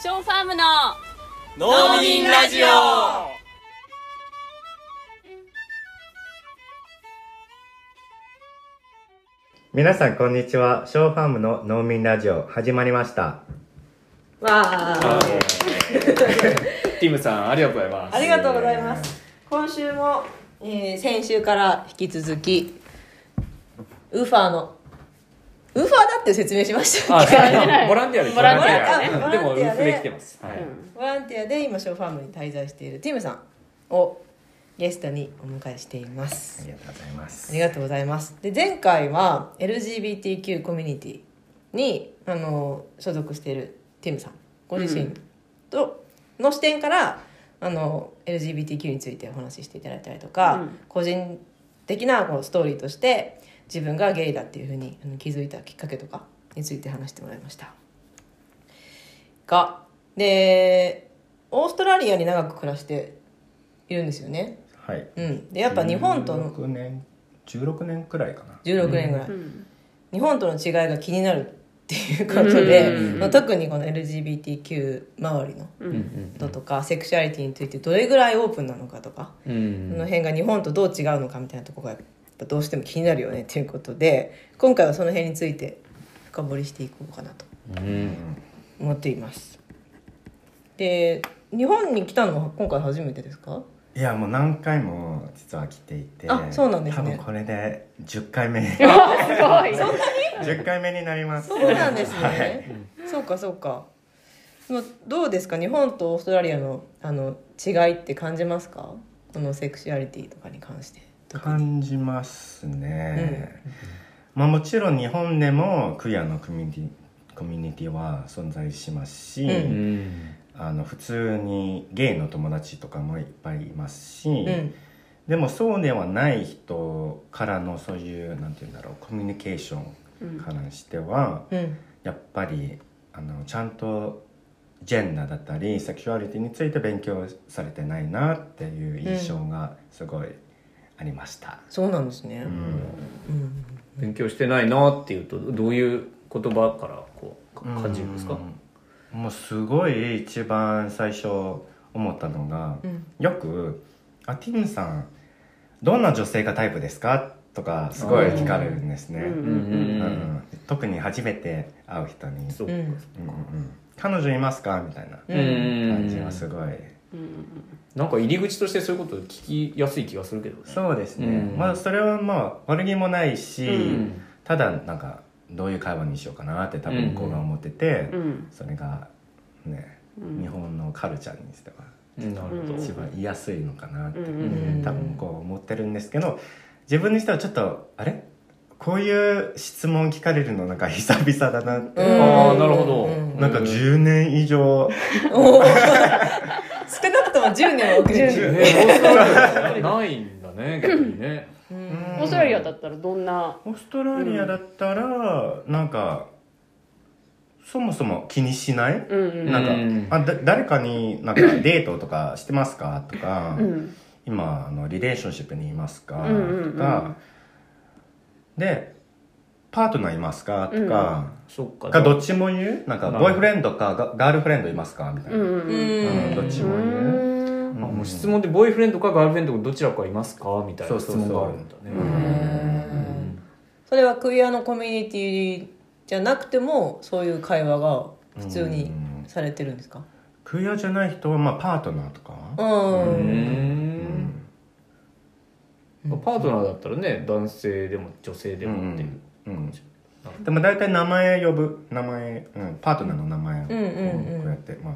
ショーファームの農民ラジオ。皆さんこんにちは。ショーファームの農民ラジオ始まりました。わあ。ティムさんありがとうございます。ありがとうございます。今週も、えー先週から引き続きウーファーのウーファーだって説明しましたあっけボランティアですボランティア。でもウボランティアで。ーフで来てます。はい。ボランティアで今ショーファームに滞在しているティムさんをゲストにお迎えしています。ありがとうございます。ありがとうございます。で前回は LGBTQ コミュニティにあの所属しているティムさん。ご自身と、の視点からあの LGBTQ についてお話ししていただいたりとか、うん。個人的なこうストーリーとして自分がゲイだっていうふうにあの気づいたきっかけとかについて話してもらいました。がでオーストラリアに長く暮らしているんですよね。はい。うん。でやっぱ日本との16年16年くらいかな。16年ぐらい、うん。日本との違いが気になるっていうことで、うん。まあ、特にこの LGBTQ 周りのうん。うん。こととか、セクシュアリティについてどれぐらいオープンなのかとか、うそのん辺が日本とどう違うのかみたいなところがどうしても気になるよねっていうことで今回はその辺について深掘りしていこうかなとうん。思っています。で日本に来たのは今回初めてですか？いやもう何回も実は来ていてあそうなんですね。多分これで10回目。あすごい。10回目になります。そうなんですね、はい。そうかそうか。どうですか？日本とオーストラリアのあの違いって感じますか？このセクシュアリティとかに関して感じますね、まあもちろん日本でもクイアのコミュニティコミュニティは存在しますし、ううん。あの普通にゲイの友達とかもいっぱいいますし、うん。でもそうではない人からのそういうなんて言うんだろうコミュニケーションからしては、うん。やっぱりあのちゃんとジェンダーだったりセクシュアリティについて勉強されてないなっていう印象がすごいありました。そうなんですね。うん。うん。勉強してないなっていうとどういう言葉からこうか感じるんですか？うん。もうすごい一番最初思ったのが、うん。よく「あティムさんどんな女性がタイプですか?」とかすごい聞かれるんですね、うん。うん。うん。特に初めて会う人に。そううんうん。うん。うん。彼女いますか?」みたいなうん。感じはすごい、なんか入り口としてそういうこと聞きやすい気がするけどね。そうですね、うん。まあそれはまあ悪気もないし、うん。ただなんかどういう会話にしようかなって多分向こうが思ってて、うん。それがね、うん。日本のカルチャーにしては一番言いやすいのかなって、多分向こう思ってるんですけど自分にしてはちょっとあれこういう質問聞かれるのなんか久々だなって、あーなるほどうんなんか10年以上、少なくとも10年は遅れてる。ねオーストラリアないんだね逆にね。うん。オーストラリアだったらどんな？オーストラリアだったら、なんかそもそも気にしない、なんか、うん。あだ誰かになんか デートとかしてますかとか、うん。今あのリレーションシップにいますか、とかでパートナーいますか？とか、そっか。かどっちも言う？なんかボーイフレンドかガガールフレンドいますか？みたいな、うん。どっちも言う、うん。あもう質問でボーイフレンドかガールフレンドかどちらかいますか？みたいな質そうそうそう。問があるんだね。うん。それはクイアのコミュニティじゃなくてもそういう会話が普通にされてるんですか？クイアじゃない人はまあパートナーとか、うん。うん。パートナーだったらね男性でも女性でもっていううん。でも大体名前呼ぶ名前、うん、パートナーの名前をこうやって、まあ、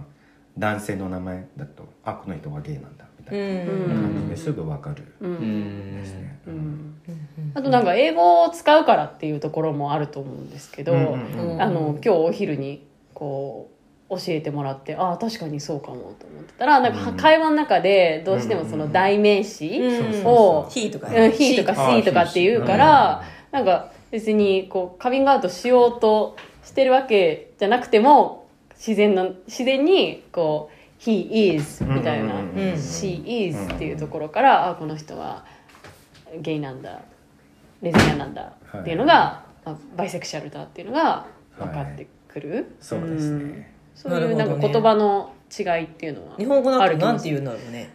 男性の名前だとあこの人はゲイなんだみたういな。感じですぐ分かる。ですね、うん。あとなんか英語を使うからっていうところもあると思うんですけど、うんうんうん。あの今日お昼にこう教えてもらってああ確かにそうかもと思ってたらなんかうん。会話の中でどうしてもその代名詞うん。を「he」とか「うん。he」とか「あ she」とかって言うからなんか別にこうカミングアウトしようとしてるわけじゃなくても自然な自然にこう「he is」みたいな。うん。うんうん「she is」っていうところからあこの人はゲイなんだ。レズビアンなんだ。っていうのが、まあバイセクシャルだっていうのが分かってくる、そうですね、そういうなんか言葉の違いっていうのは日本語だとなんて言うんだろうね。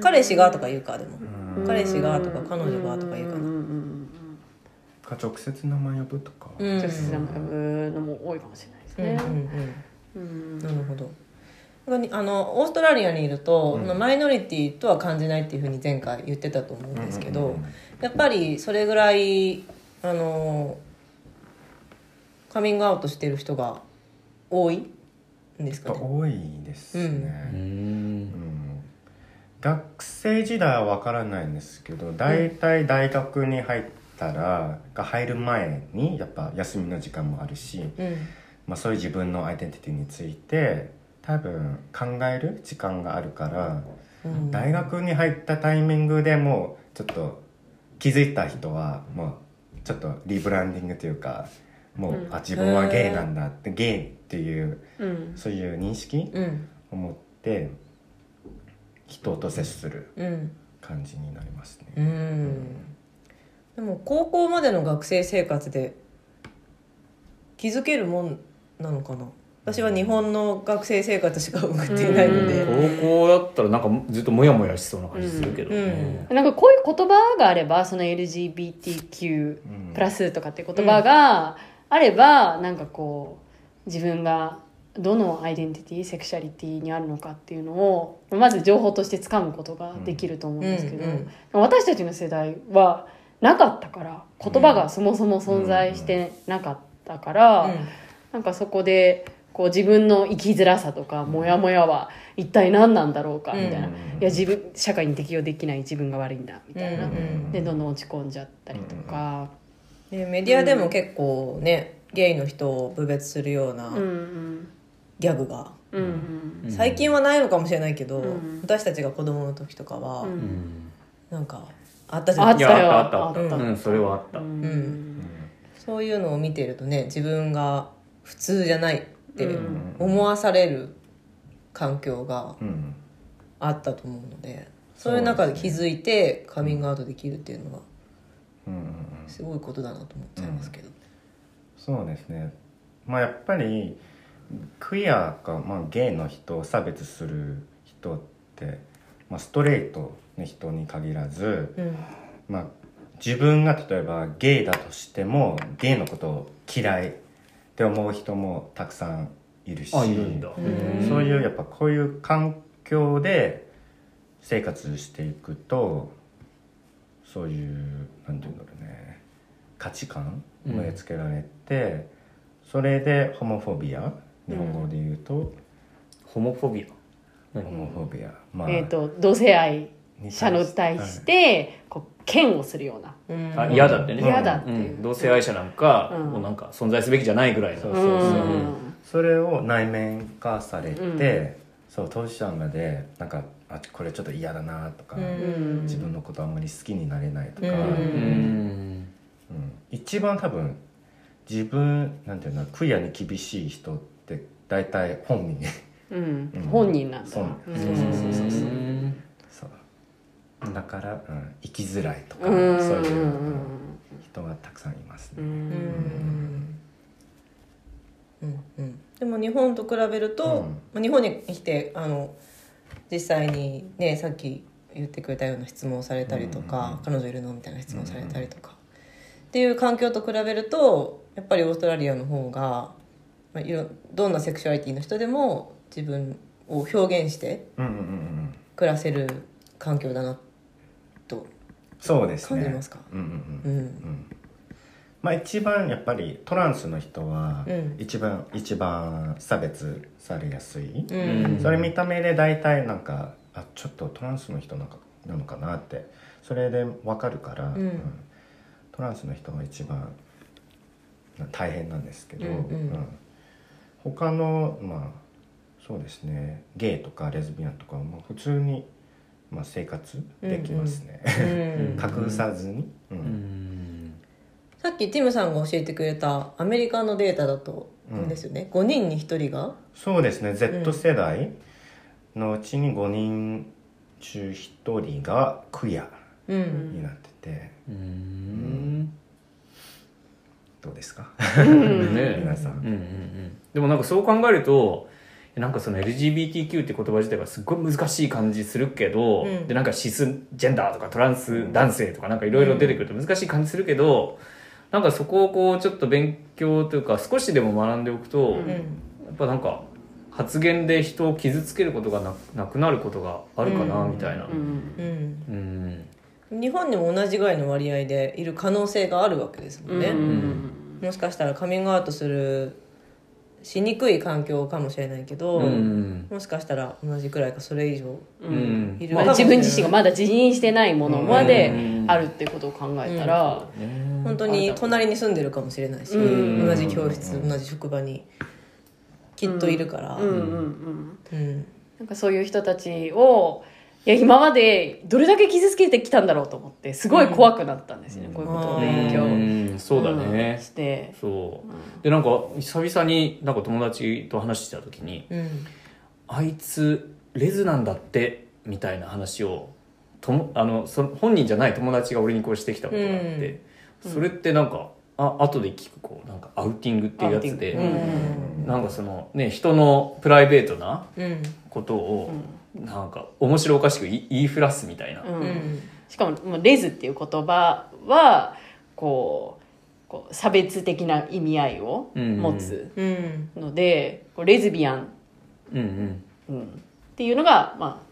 彼氏がとか言うかでも。彼氏がとか彼女がとか言うかなか直接名前呼ぶとか、うん。直接名前呼ぶのも多いかもしれないですうんうんね。うん。うん。なるほど。あのオーストラリアにいると、うん。マイノリティとは感じないっていうふうに前回言ってたと思うんですけど、うんうんうん。やっぱりそれぐらいあのカミングアウトしてる人が多いんですかね？多いですね、ううん。ん学生時代は分からないんですけど大体大学に入ったら、が入る前にやっぱ休みの時間もあるし、うん。まあ、そういう自分のアイデンティティについて多分考える時間があるから、うん。大学に入ったタイミングでもうちょっと気づいた人はもうちょっとリブランディングというかもう、うん。あ自分はゲイなんだってゲイっていううん。そういう認識うん。を持って人と接するうん。感じになりますうね。んでも高校までの学生生活で気づけるもんなのかな？私は日本の学生生活しか送っていないので、うん。高校だったらなんかずっとモヤモヤしそうな感じするけどね、なんかこういう言葉があればその LGBTQ うん。プラスとかって言葉があれば、なんかこう自分がどのアイデンティティセクシャリティにあるのかっていうのをまず情報として掴むことができると思うんですけど、うんうん。私たちの世代はなかったから言葉がそもそも存在してなかったから、なんかそこでこう自分の生きづらさとかモヤモヤは一体何なんだろうかみたいな、うんいや自分社会に適応できない自分が悪いんだみたいな、うんうんでどんどん落ち込んじゃったりとか、でメディアでも結構ね、ゲイの人を侮蔑するようなうんうん。ギャグが、うんうん。最近はないのかもしれないけど、うん。私たちが子供の時とかは、うんうん。なんかあったじゃあったよ。ないですかあったあった。あった。うんそれはあった。うん。うん。そういうのを見てるとね自分が普通じゃないってうん。思わされる環境がうん。あったと思うのでそういう中で気づいてカミングアウトできるっていうのはすごいことだなと思っちゃいますけど、そうですね。まあやっぱりクイアか、まあ、ゲイの人を差別する人って、まあ、ストレートの人に限らず、うん。まあ、自分が例えばゲイだとしてもゲイのことを嫌いって思う人もたくさんいるしあいるんだ。うん。そういうやっぱこういう環境で生活していくとそういうなんていうんだろうね価値観を植え付けられて、それでホモフォビア日本語で言うと、ホモフォビア？ホモフォビア。まあ、えー、と同性愛。に者に対して。こう嫌悪するような。うん。あ嫌だってね。嫌だってう。いう、ん。同性愛者なんか、うん。もうなんか存在すべきじゃないぐらいの。そうそうそう、うん。それを内面化されて、うん。そう当事者までなんかあこれちょっと嫌だなとか、うん。自分のことあんまり好きになれないとか、うん。うん。うん。一番多分自分なんていうのクイアに厳しい人って大体本人。うん。うん。本人なんだ。そう。うん。そうそうそうそう。そううん。そうだから、うん、生きづらいとか、うん。そういう、人がたくさんいますね、うん。うん。うん。うん。でも日本と比べると、うん。まあ日本に来てあの実際にねさっき言ってくれたような質問をされたりとか、彼女いるのみたいな質問をされたりとか、っていう環境と比べるとやっぱりオーストラリアの方が、まあ、いろどんなセクシュアリティの人でも自分を表現してうんうんうんうん。暮らせる環境だなとそうですね。感じますか。うんうんううん。ん。まあ一番やっぱりトランスの人はうん。一番、一番差別されやすい、うん。それ見た目で大体なんかあちょっとトランスの人なんかなのかなって。それで分かるから、ん。トランスの人が一番大変なんですけど、うんうん。他のまあそうですね。ゲイとかレズビアンとかはもう普通に、まあ、生活できますね、うん 隠さずに、うん。うん。さっきティムさんが教えてくれたアメリカのデータだと、うんですよね。5人に1人が。そうですね。Z 世代のうちに5人中1人がクイアうん。になってて、うん。どうですか？ね 皆さん。うん。うん。でもなんかそう考えるとなんかその LGBTQ って言葉自体がすっごい難しい感じするけど、うん。でなんかシスジェンダーとかトランス男性とかなんかいろいろ出てくると難しい感じするけど、なんかそこをこうちょっと勉強というか少しでも学んでおくと、うん。やっぱなんか発言で人を傷つけることがななくなることがあるかなうん。みたいな。うん。うん。うん。日本でも同じぐらいの割合でいる可能性があるわけですもんね、うん。もしかしたらカミングアウトするしにくい環境かもしれないけど、うん。もしかしたら同じくらいかそれ以上うん。いるまあ自分自身がまだ自認してないものまでうん。あるってことを考えたら、ね本当に隣に住んでるかもしれないし、うん。同じ教室同じ職場にきっといるから、なんかそういう人たちをいや今までどれだけ傷つけてきたんだろうと思ってすごい怖くなったんですよね、こういうことを勉強うん。そうだね。うん。して。そう。でなんか久々になんか友達と話してた時にうん「あいつレズなんだって」みたいな話をともあのそ本人じゃない友達が俺にこうしてきたことがあって、それってなんかあ後で聞くこうなんかアウティングっていうやつで、アウティング。なんかそのね人のプライベートなうん。ことをなんか面白おかしく言い言いふらすみたいな、うん。うん。しかももうレズっていう言葉はこうこう差別的な意味合いを持つうん。ので、こうレズビアン、うんうん。うん。っていうのが、ま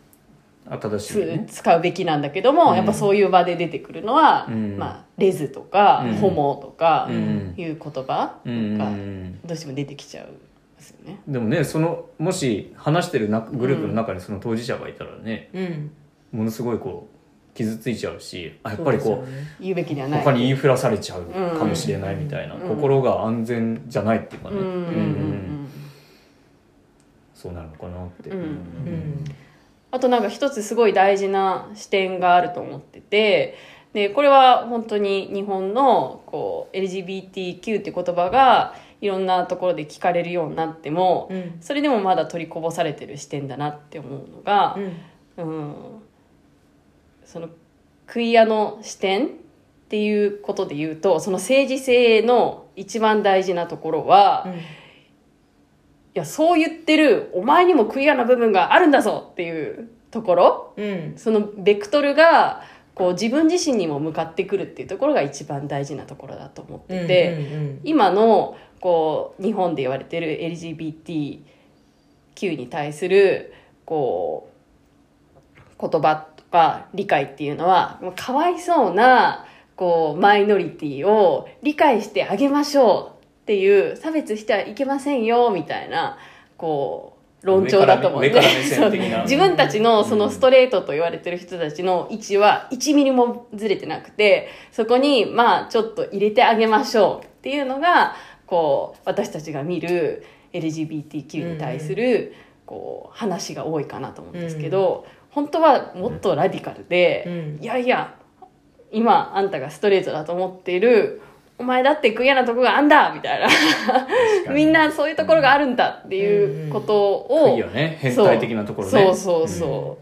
あ、あ正しいつね使うべきなんだけども、うん。やっぱそういう場で出てくるのは、うん。まあ、レズとか、うん。ホモとかうん。いう言葉うんがどうしても出てきちゃうんですよね。でもねそのもし話してるなグループの中にその当事者がいたらね、うん。ものすごいこう傷ついちゃうしあやっぱりこうね言うべきではない。他に言いふらされちゃうかもしれないみたいな、うん。心が安全じゃないっていうかね、うん。うんうんそうなるのかなって、うん。うんうんあとなんか一つすごい大事な視点があると思っててでこれは本当に日本のこう LGBTQ って言葉がいろんなところで聞かれるようになっても、うん。それでもまだ取りこぼされてる視点だなって思うのがう、ん。うん、そのクイアの視点っていうことで言うとその政治性の一番大事なところは、いやそう言ってるお前にもクイアな部分があるんだぞっていうところ。うん。そのベクトルがこう自分自身にも向かってくるっていうところが一番大事なところだと思ってて、うん。今のこう日本で言われてる LGBTQ に対するこう言葉とか理解っていうのはかわいそうなこうマイノリティを理解してあげましょうっていう差別してはいけませんよみたいなこう論調だと思うんで。自分たちのそのストレートと言われてる人たちの位置は1ミリもずれてなくてそこにまあちょっと入れてあげましょうっていうのがこう私たちが見る LGBTQ に対するこう話が多いかなと思うんですけど、本当はもっとラディカルで、うん。いやいや今あんたがストレートだと思っているお前だってクイアなとこがあんだみたいな。みんなそういうところがあるんだっていうことを、いいよね変態的なところね。そうそうそ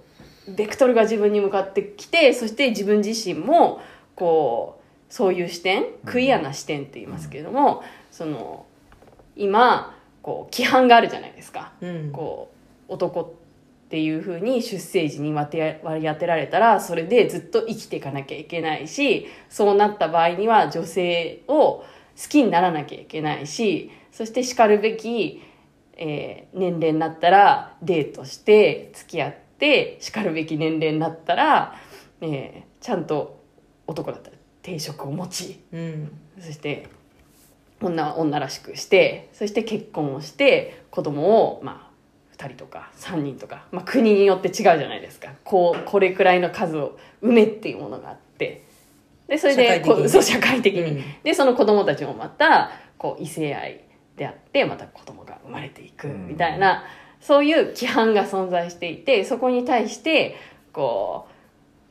う、ベクトルが自分に向かってきてそして自分自身もこうそういう視点クイアな視点って言いますけれども、その今こう規範があるじゃないですか、うん。こう男っていうふうに出生時に割り当てられたらそれでずっと生きていかなきゃいけないしそうなった場合には女性を好きにならなきゃいけないしそしてしかるべき、えー年齢になったらデートして付き合ってしかるべき年齢になったら、えーちゃんと男だったら定職を持ちうん。そして女は女らしくしてそして結婚をして子供をまあ2人とか3人とか、まあ、国によって違うじゃないですか。こうこれくらいの数を産めっていうものがあって。でそれで社会的に。こうそう社会的に、うん。でその子供たちもまたこう異性愛であってまた子供が生まれていくみたいな、そういう規範が存在していてそこに対してこう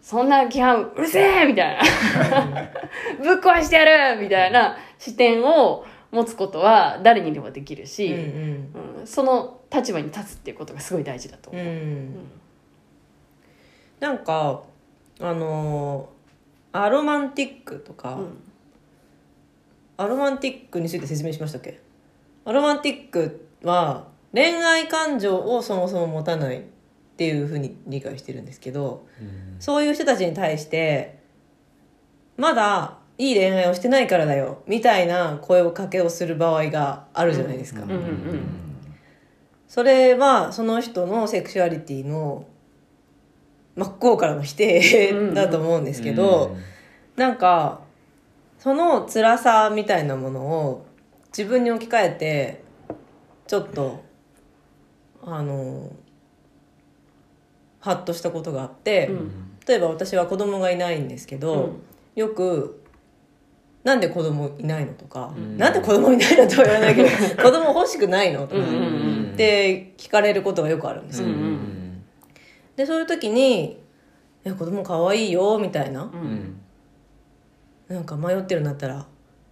そんな規範うるせえ！みたいな。ぶっ壊してやる！みたいな視点を持つことは誰にでもできるし、うんうん。その立場に立つっていうことがすごい大事だとう。思う。ん。なんかあのーアロマンティックとか、うん。アロマンティックについて説明しましたっけ？アロマンティックは恋愛感情をそもそも持たないっていうふうに理解してるんですけどそういう人たちに対してまだいい恋愛をしてないからだよみたいな声をかけをする場合があるじゃないですか、うん。うん。それはその人のセクシュアリティの真っ向からの否定だと思うんですけど、なんかその辛さみたいなものを自分に置き換えてちょっとあのハッとしたことがあって、例えば私は子供がいないんですけど、うん。よく「なんで子供いないの?」とか「ん。なんで子供いないの?」とは言わないけど「子供欲しくないの?」とか、うんうんって聞かれることがよくあるんですよ、うんうんでそういう時に「いや子供可愛いよ」みたいな、うん。なんか迷ってるんだったら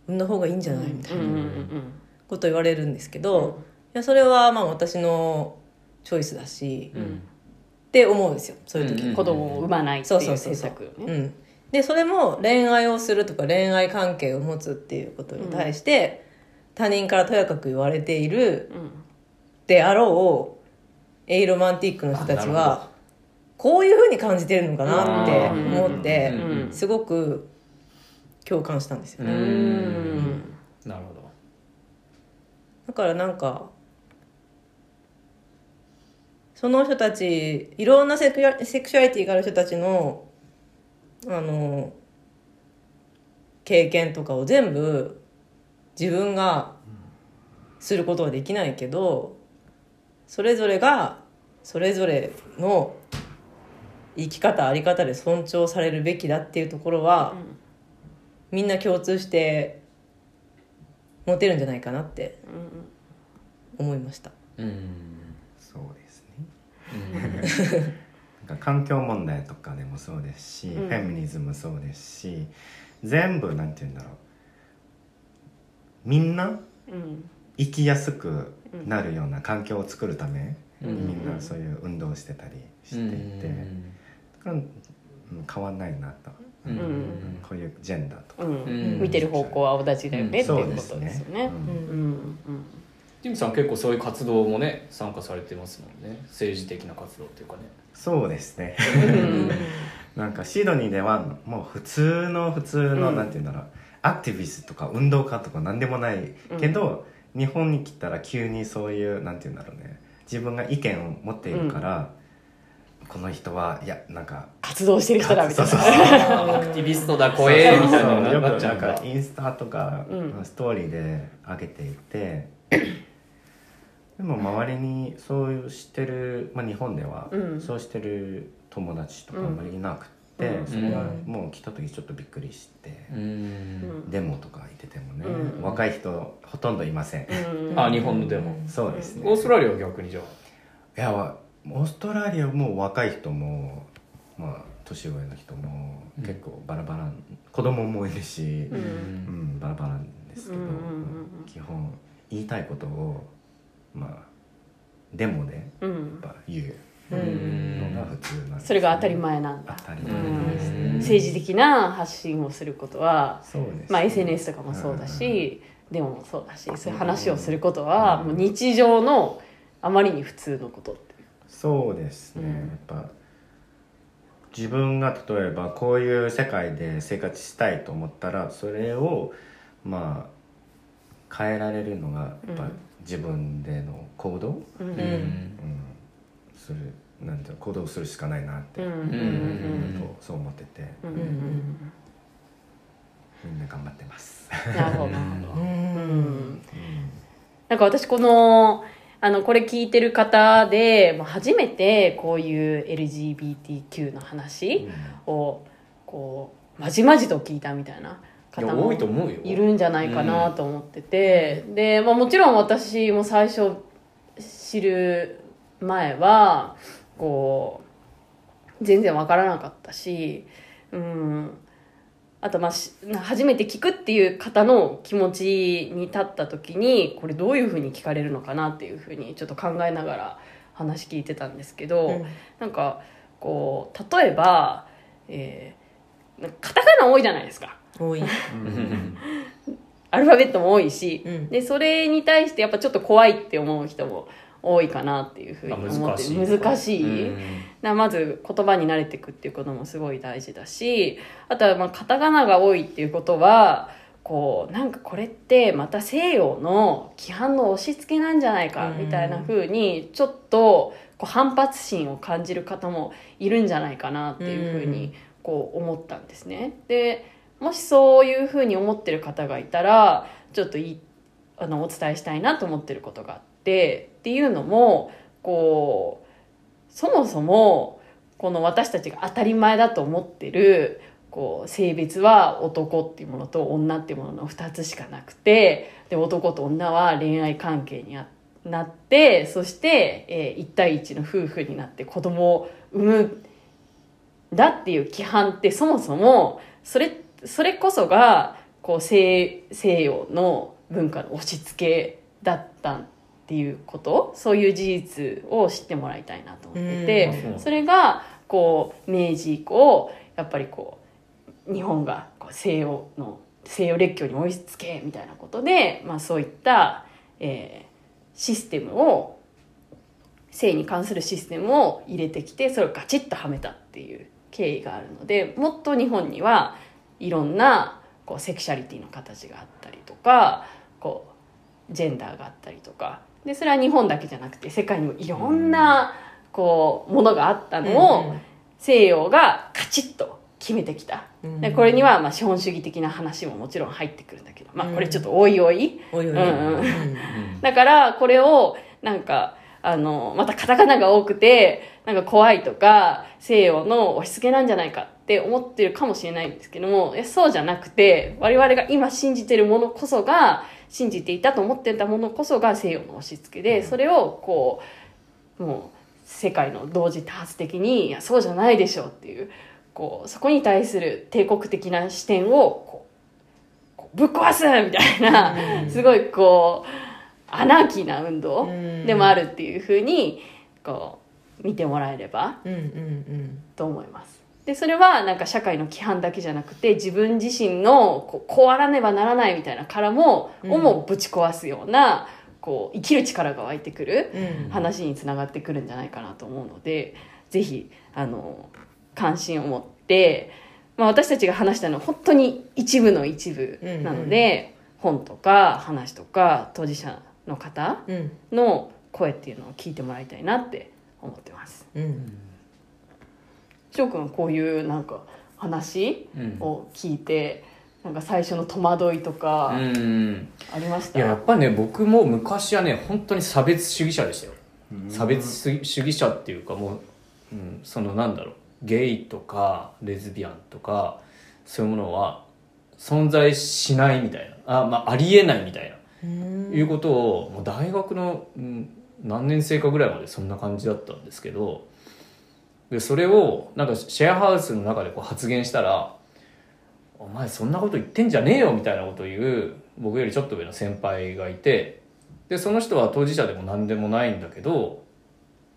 産んだ方がいいんじゃない？みたいなうんうんこと言われるんですけど、いやそれはまあ私のチョイスだし、っうんて思うんですよそういう時、うん子供を産まないってそういそううそうそう選択ねう。ん、でそれも恋愛をするとか恋愛関係を持つっていうことに対して、他人からとやかく言われているうん。であろうエイロマンティックの人たちはこういうふうに感じてるのかなってうん思ってうんすごく共感したんですよね、うん。なるほど。だからなんかその人たちいろんなセクシュアセクシュアリティがある人たちのあの経験とかを全部自分がすることはできないけどそれぞれがそれぞれの生き方あり方で尊重されるべきだっていうところは、みんな共通して持てるんじゃないかなって思いました。うんなんか環境問題とかでもそうですし、うん。フェミニズムもそうですし全部なんて言うんだろう。みんなうん。生きやすくなるような環境を作るためにうん。みんなそういう運動をしてたりしていて、だから、うん変わんないなと、うん。うんこういうジェンダーとか、うん。うん。見てる方向は青立ちだよねっていうことですよね。うん。うん。うんジムさん結構そういう活動もね参加されてますもんね。政治的な活動っていうかね。そうですね。うん。なんかシドニーではもう普通の普通の、うん。なんて言うんだろう。アクティビストとか運動家とか何でもないけど、日本に来たら急にそういうなんて言うんだろうね。自分が意見を持っているから、この人はいやなんか活動してる人だみたいそうそうな。アクティビストだ怖えみたいなのよくなんかインスタとか、うん。ストーリーで上げていてでも周りにそういうしてる、まあ、日本ではうん。そうしてる友達とかあんまりいなくて、うん。それがもう来た時ちょっとびっくりして、うん。デモとか行っててもね、うん。若い人ほとんどいません、うん。あ日本のでもそうですね。オーストラリアは逆にじゃあ。いやわオーストラリアも若い人もまあ年上の人もうん。結構バラバラ、子供もいるし、ううん。うん、バラバラなんですけど、うんうんうんうん。基本言いたいことをまあでやっうん。ぱ言ううんのが普通なんね。それが当たり前なんだ。当。たりう前ですね。ん。政治的な発信をすることは、ね。まあ、SNS とかもそうだし、デモもそうだしそういう話をすることはもう日常のあまりに普通のことってそうですね、うん。やっぱ自分が例えばこういう世界で生活したいと思ったらそれをまあ変えられるのがやっぱうん。自分での行動、うん。うん。うん。するなんていうの行動するしかないなって、うん。うん。うん。とそう思っててうん。みんな頑張ってます。なるほど。なるほど。うん。うんなんか私このあのこれ聞いてる方でもう初めてこういう LGBTQ の話をこうまじまじと聞いたみたいな。い方もいと思うよ。いるんじゃないかなと思ってて、で、まあ、もちろん私も最初知る前はこう全然わからなかったし、うん、あとまあし初めて聞くっていう方の気持ちに立った時にこれどういうふうに聞かれるのかなっていうふうにちょっと考えながら話聞いてたんですけど、うん。なんかこう例えば、えー、なんかカタカナ多いじゃないですか。多い。う んアルファベットも多いし、うん。でそれに対してやっぱちょっと怖いって思う人も多いかなっていうふうにあ思って難しい。うん。まず言葉に慣れていくっていうこともすごい大事だしあとはまあカタカナが多いっていうことはこうなんかこれってまた西洋の規範の押し付けなんじゃないかみたいな風にちょっとこう反発心を感じる方もいるんじゃないかなっていう風にこう思ったんですね。でもしそういう風に思ってる方がいたらちょっといあのお伝えしたいなと思ってることがあってっていうのもこうそもそもこの私たちが当たり前だと思ってるこう性別は男っていうものと女っていうものの2つしかなくてで男と女は恋愛関係にあなってそして、え1対1の夫婦になって子供を産むだっていう規範ってそもそもそれそれこそがこう西西洋の文化の押し付けだったっていうこと？そういう事実を知ってもらいたいなと思ってて、うん。それがこう明治以降やっぱりこう日本がこう西洋の西洋列強に追いつけみたいなことで、まあ、そういった、えーシステムを性に関するシステムを入れてきてそれをガチッとはめたっていう経緯があるのでもっと日本にはいろんなこうセクシャリティの形があったりとかこうジェンダーがあったりとか。でそれは日本だけじゃなくて世界にもいろんなこうものがあったのを西洋がカチッと決めてきた。うんでこれにはまあ資本主義的な話ももちろん入ってくるんだけど、まあ、これちょっとおいおい、だからこれをなんかあのまたカタカナが多くてなんか怖いとか西洋の押し付けなんじゃないかって思ってるかもしれないんですけどもいやそうじゃなくて我々が今信じてるものこそが信じていたと思ってたものこそが西洋の押し付けでそれをこうもう世界の同時多発的にいやそうじゃないでしょうっていうこうそこに対する帝国的な視点をこうこうぶっ壊すみたいな、すごいこうアナーキーな運動うん。でもあるっていうふうにこう見てもらえればうんうんと思います。でそれはなんか社会の規範だけじゃなくて自分自身のこうこうあらねばならないみたいな殻も、うん。をもぶち壊すようなこう生きる力が湧いてくるうん。うん話につながってくるんじゃないかなと思うのでぜひあの関心を持って、まあ、私たちが話したのは本当に一部の一部なので、本とか話とか当事者の方うん。の声っていうのを聞いてもらいたいなって思ってます。うん。翔くんはこういうなんか話うん。を聞いて、なんか最初の戸惑いとかうん。ありました、いややっぱね僕も昔はね本当に差別主義者でしたよ。差別主義者っていうかもう、うん、そのなんだろう。ゲイとかレズビアンとかそういうものは存在しないみたいな。あ,、まあ、ありえないみたいな、うん。いうことをもう大学の、うん、何年生かぐらいまでそんな感じだったんですけどでそれをなんかシェアハウスの中でこう発言したら「お前そんなこと言ってんじゃねえよ」みたいなことを言う僕よりちょっと上の先輩がいてでその人は当事者でも何でもないんだけど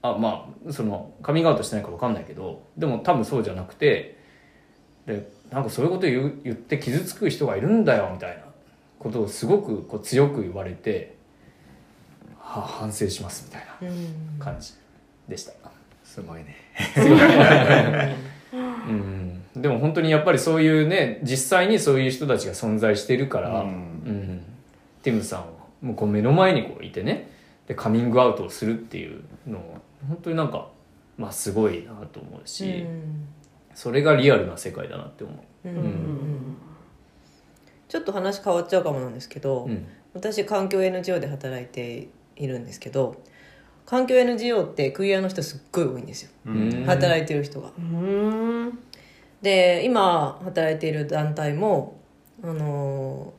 あまあそのカミングアウトしてないか分かんないけどでも多分そうじゃなくてでなんかそういうこと言う言って傷つく人がいるんだよみたいなことをすごくこう強く言われて、はあ、反省しますみたいうん。な感じでした。すごいね。うん、でも本当にやっぱりそういうね実際にそういう人たちが存在してるから、うん。うん。ティムさんはもうこう目の前にこういてねでカミングアウトをするっていうのを本当になんか、まあ、すごいなと思うし、うん。それがリアルな世界だなって思う。うん。うん。ちょっと話変わっちゃうかもなんですけど、うん。私環境 NGO で働いているんですけど環境 NGO ってクイアの人すっごい多いんですよ、うん。働いてる人が。うーん。で今働いている団体もあの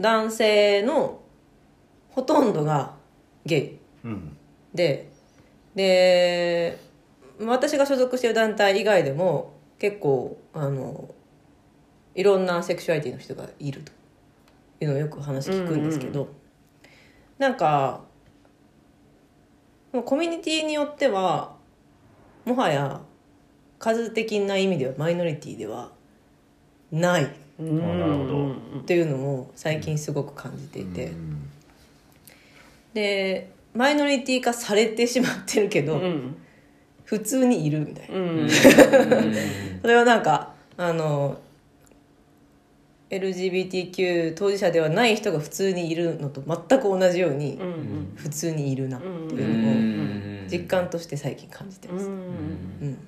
男性のほとんどがゲイ。うん。でで私が所属している団体以外でも結構あのいろんなセクシュアリティの人がいるというのをよく話聞くんですけど、なんかもうコミュニティによってはもはや数的な意味ではマイノリティではない。っていうのを最近すごく感じていて、うん。でマイノリティ化されてしまってるけど、うん。普通にいるみたいな、うん。それはなんかあの LGBTQ 当事者ではない人が普通にいるのと全く同じように普通にいるなってういうのをん実感として最近感じてます、うんうん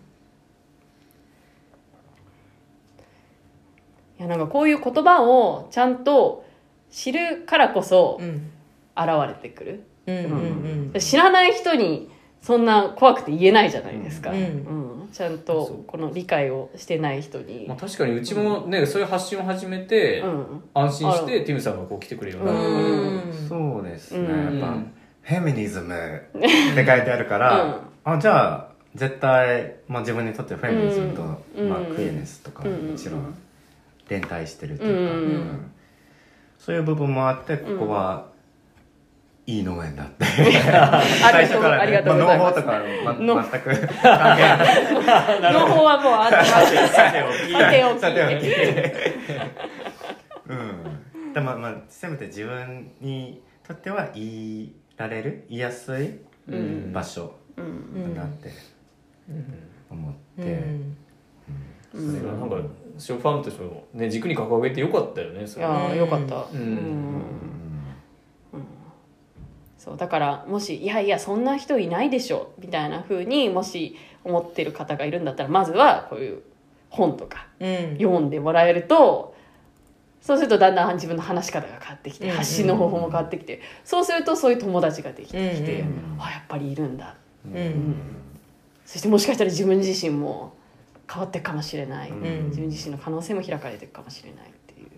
いやなんかこういう言葉をちゃんと知るからこそうん。現れてくる、知らない人にそんな怖くて言えないじゃないですか、うん。うんちゃんとこの理解をしてない人に。まあ、確かにうちもね、そういう発信を始めて、うん。安心してティムさんがこう来てくれるようになった。うん。そうですね、うん。やっぱフェミニズムって書いてあるから、あじゃあ絶対、まあ、自分にとってフェミニズムと、うん。まあ、うんクイエネスとかうん。もちろん連帯してるというか、うん。うん。そういう部分もあってここは、いい農園だって。ありがとうありがとうございますまあ農法とか、のま、全く関係ない。の方はもうあって さておき。さておき。さておき。うん。でもまあせめて自分にとっては言いられる言いやすいうん。場所うん。だなって思っうん。て、それがなんかショーファームとしてもね軸に掲げてよかったよねそれ。いやーよかった。うん。うんそうだからもしいやいやそんな人いないでしょみたいな風にもし思ってる方がいるんだったらまずはこういう本とかうん。読んでもらえるとそうするとだんだん自分の話し方が変わってきてうん。発信の方法も変わってきてそうするとそういう友達ができてきてうんあやっぱりいるんだ。うん。そしてもしかしたら自分自身も変わっていくかもしれない、ん。自分自身の可能性も開かれていくかもしれないっていう。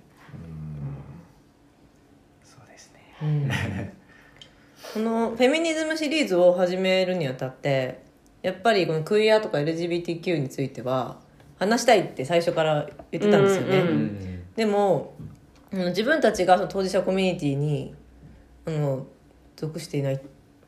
そうですね。うん このフェミニズムシリーズを始めるにあたってやっぱりこのクイアとか LGBTQ については話したいって最初から言ってたんですよね、うんうんでもうん自分たちがその当事者コミュニティにあの属していないっ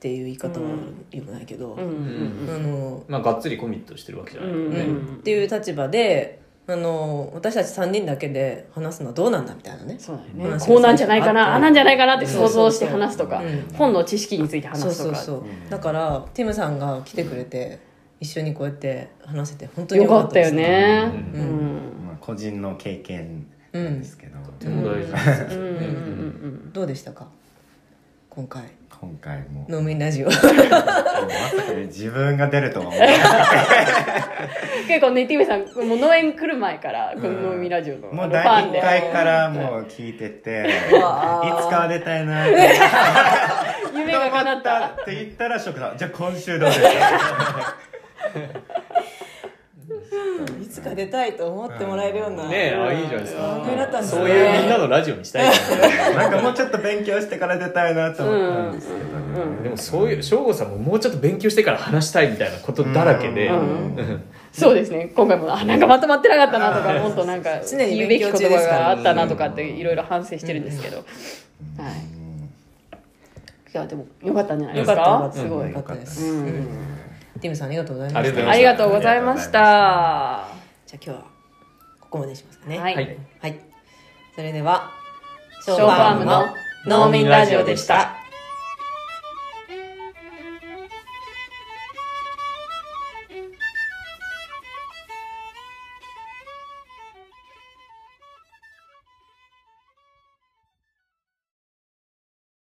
ていう言い方はよくないけど、あのまあがっつりコミットしてるわけじゃないよね、うん。っていう立場であの私たち3人だけで話すのはどうなんだみたいなね。そうだよね。こうなんじゃないかなあなんじゃないかなって想像して話すとかそうそうそう本の知識についてそう話すとか。そうそうだからティムさんが来てくれて一緒にこうやって話せて本当によかったよね。ううん。ん。まあ、個人の経験なんですけど、とても大事ですよね、うんうんうん。どうでしたか？今回今回も。農民ラジオ。まさか自分が出るとは思わな結構ねティムさんもう農園来る前からこの飲みラジオのたもう第1ンで。回からもう聞いてていつかは出たいなって。夢が叶った？って言ったらショックだ。じゃあ今週どうですか？いつか出たいと思ってもらえるようなねえあいいじゃないですか。番組だったんですね。そういうみんなのラジオにしたいね。なんかもうちょっと勉強してから出たいなと思ったんですけどね、でもそういう省吾さんももうちょっと勉強してから話したいみたいなことだらけで、うん。うん。そうですね。今回もあなんかまとまってなかったなとかもっとなんか常に言うべき言葉があったなとかっていろいろ反省してるんですけど。はい。いやでもよかったんじゃないですよかすごいよかったです、うんうんティムさんありがとうございました。ありがとうございました。じゃあ今日はここまでにしますかね。はい。はい。はい、それではショーファームの農民ラジオでした